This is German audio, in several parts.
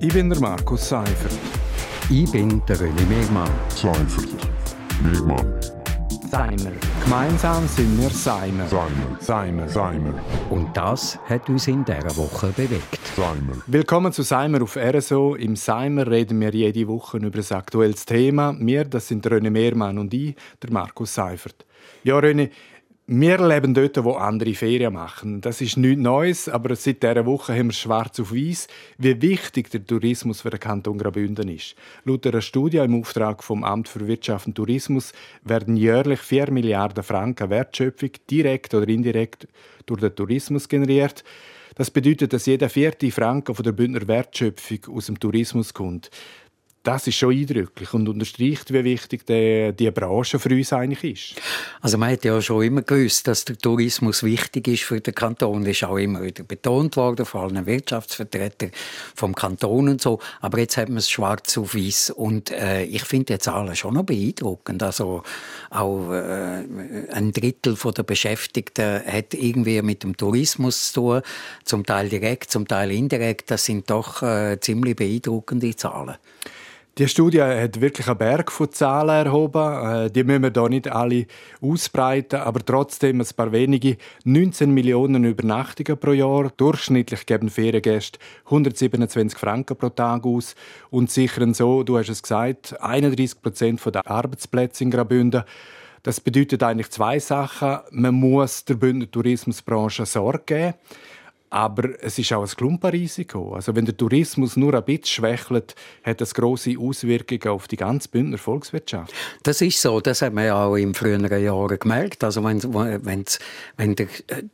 Ich bin der Markus Seifert. Ich bin der René Megmann. Seifert. Megmann. Seimer. Gemeinsam sind wir Seimer. Seimer. Seimer. Seimer. Und das hat uns in dieser Woche bewegt. Seimer. Willkommen zu Seimer auf RSO. Im Seimer reden wir jede Woche über ein aktuelles Thema. Wir, das sind René Mehrmann und ich, der Markus Seifert. Ja, René, wir leben dort, wo andere Ferien machen. Das ist nichts Neues, aber seit dieser Woche haben wir schwarz auf weiß, wie wichtig der Tourismus für den Kanton Graubünden ist. Laut einer Studie im Auftrag vom Amt für Wirtschaft und Tourismus werden jährlich 4 Milliarden Franken Wertschöpfung direkt oder indirekt durch den Tourismus generiert. Das bedeutet, dass jeder vierte Franken von der Bündner Wertschöpfung aus dem Tourismus kommt das ist schon eindrücklich und unterstreicht, wie wichtig die, die Branche für uns eigentlich ist. Also man hat ja schon immer gewusst, dass der Tourismus wichtig ist für den Kanton. Das ist auch immer wieder betont worden, vor allem Wirtschaftsvertreter vom Kanton und so. Aber jetzt hat man es schwarz auf weiß und äh, ich finde die Zahlen schon noch beeindruckend. Also auch äh, ein Drittel der Beschäftigten hat irgendwie mit dem Tourismus zu tun, zum Teil direkt, zum Teil indirekt. Das sind doch äh, ziemlich beeindruckende Zahlen. Die Studie hat wirklich einen Berg von Zahlen erhoben. Äh, die müssen wir hier nicht alle ausbreiten, aber trotzdem ein paar wenige. 19 Millionen Übernachtungen pro Jahr. Durchschnittlich geben Feriengäste 127 Franken pro Tag aus und sichern so, du hast es gesagt, 31 Prozent der Arbeitsplätze in Graubünden. Das bedeutet eigentlich zwei Sachen. Man muss der Bündner Tourismusbranche Sorge geben. Aber es ist auch ein Klumpenrisiko. Also wenn der Tourismus nur ein bisschen schwächelt, hat das große Auswirkungen auf die ganze Bündner Volkswirtschaft. Das ist so. Das hat man ja auch in früheren Jahren gemerkt. Also wenn, wenn, wenn der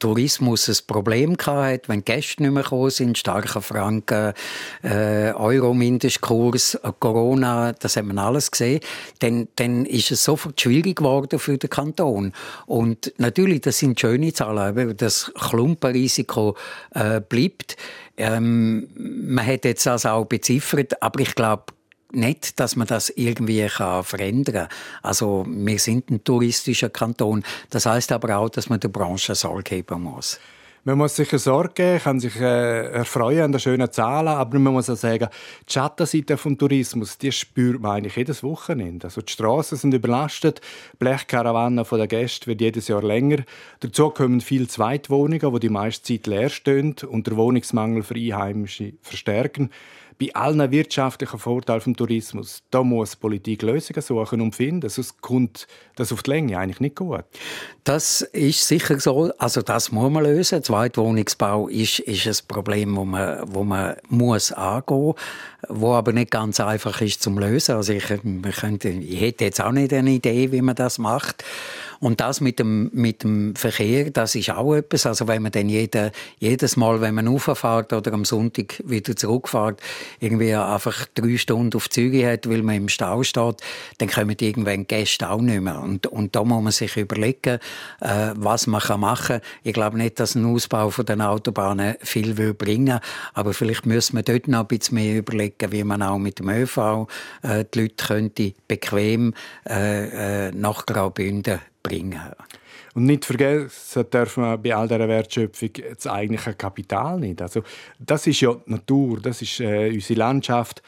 Tourismus ein Problem hat, wenn Gäste nicht mehr gekommen sind, starker Franken, äh, Euro-Mindestkurs, Corona, das haben wir alles gesehen, dann, dann ist es sofort schwierig geworden für den Kanton. Und natürlich, das sind schöne Zahlen, das Klumpenrisiko äh, bleibt. Ähm, man hat jetzt das auch beziffert, aber ich glaube nicht, dass man das irgendwie kann verändern kann. Also wir sind ein touristischer Kanton. Das heißt aber auch, dass man der Branche Sorge geben muss. Man muss sich Sorge geben, kann sich äh, erfreuen an den schönen Zahlen, aber man muss auch sagen, die Schattenseite des Tourismus, die spürt man eigentlich jedes Wochenende. Also die Straßen sind überlastet, die Blechkarawanen der Gäste wird jedes Jahr länger. Dazu kommen viele Zweitwohnungen, die die meiste Zeit leer stehen und der Wohnungsmangel für Einheimische verstärken bei allen wirtschaftlichen Vorteilen vom Tourismus, da muss Politik Lösungen suchen und finden, sonst kommt das auf die Länge eigentlich nicht gut. Das ist sicher so, also das muss man lösen. Zweitwohnungsbau ist, ist ein Problem, wo man, wo man muss angehen, wo aber nicht ganz einfach ist zum lösen. Also ich, könnte, ich hätte jetzt auch nicht eine Idee, wie man das macht. Und das mit dem, mit dem Verkehr, das ist auch etwas. Also wenn man dann jede, jedes Mal, wenn man rauffährt oder am Sonntag wieder zurückfährt, irgendwie einfach drei Stunden auf Züge hat, weil man im Stau steht, dann kommen irgendwann Gäste auch nicht mehr. Und, und da muss man sich überlegen, äh, was man machen kann. Ich glaube nicht, dass ein Ausbau von den Autobahnen viel will bringen aber vielleicht müssen wir dort noch ein bisschen mehr überlegen, wie man auch mit dem ÖV äh, die Leute könnte bequem äh, äh, nach Graubünden bringen. Und nicht vergessen dürfen wir bei all dieser Wertschöpfung das eigentliche Kapital nicht. Also, das ist ja die Natur, das ist äh, unsere Landschaft.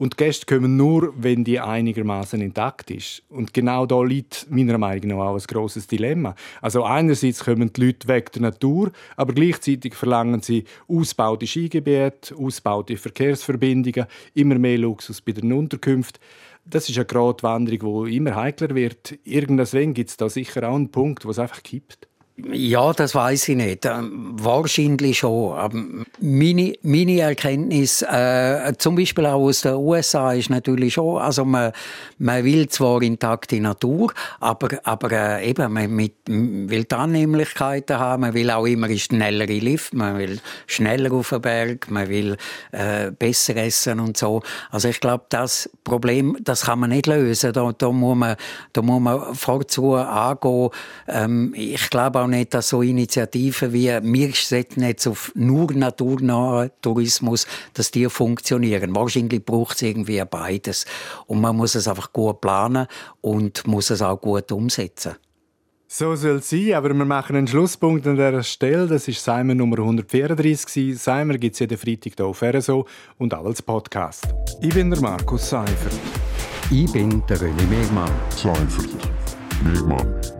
Und Gäste kommen nur, wenn die einigermaßen intakt ist. Und genau da liegt meiner Meinung nach auch ein grosses Dilemma. Also einerseits kommen die Leute weg der Natur, aber gleichzeitig verlangen sie ausbaute Skigebiete, ausbaute Verkehrsverbindungen, immer mehr Luxus bei den Unterkünften das ist eine Gratwanderung, die immer heikler wird. Irgendwann gibt es da sicher auch einen Punkt, wo es einfach kippt. Ja, das weiß ich nicht. Ähm, wahrscheinlich schon. Aber meine, meine Erkenntnis, äh, zum Beispiel auch aus den USA, ist natürlich schon, also man, man will zwar intakte Natur, aber, aber äh, eben, man mit, will die Annehmlichkeiten haben, man will auch immer schnellere Lift, man will schneller auf den Berg, man will äh, besser essen und so. Also ich glaube, das Problem, das kann man nicht lösen. Da, da, muss, man, da muss man vorzu angehen. Ähm, ich glaube auch nicht, dass so Initiativen wie wir setzen jetzt auf nur naturnahen Tourismus, dass die funktionieren. Wahrscheinlich braucht es irgendwie beides. Und man muss es einfach gut planen und muss es auch gut umsetzen. So soll es sein, aber wir machen einen Schlusspunkt an dieser Stelle. Das ist Simon Nummer 134. Simon gibt es jeden Freitag hier auf RSO und auch als Podcast. Ich bin der Markus Seifert. Ich bin der René Megmann. Seifert. Megmann.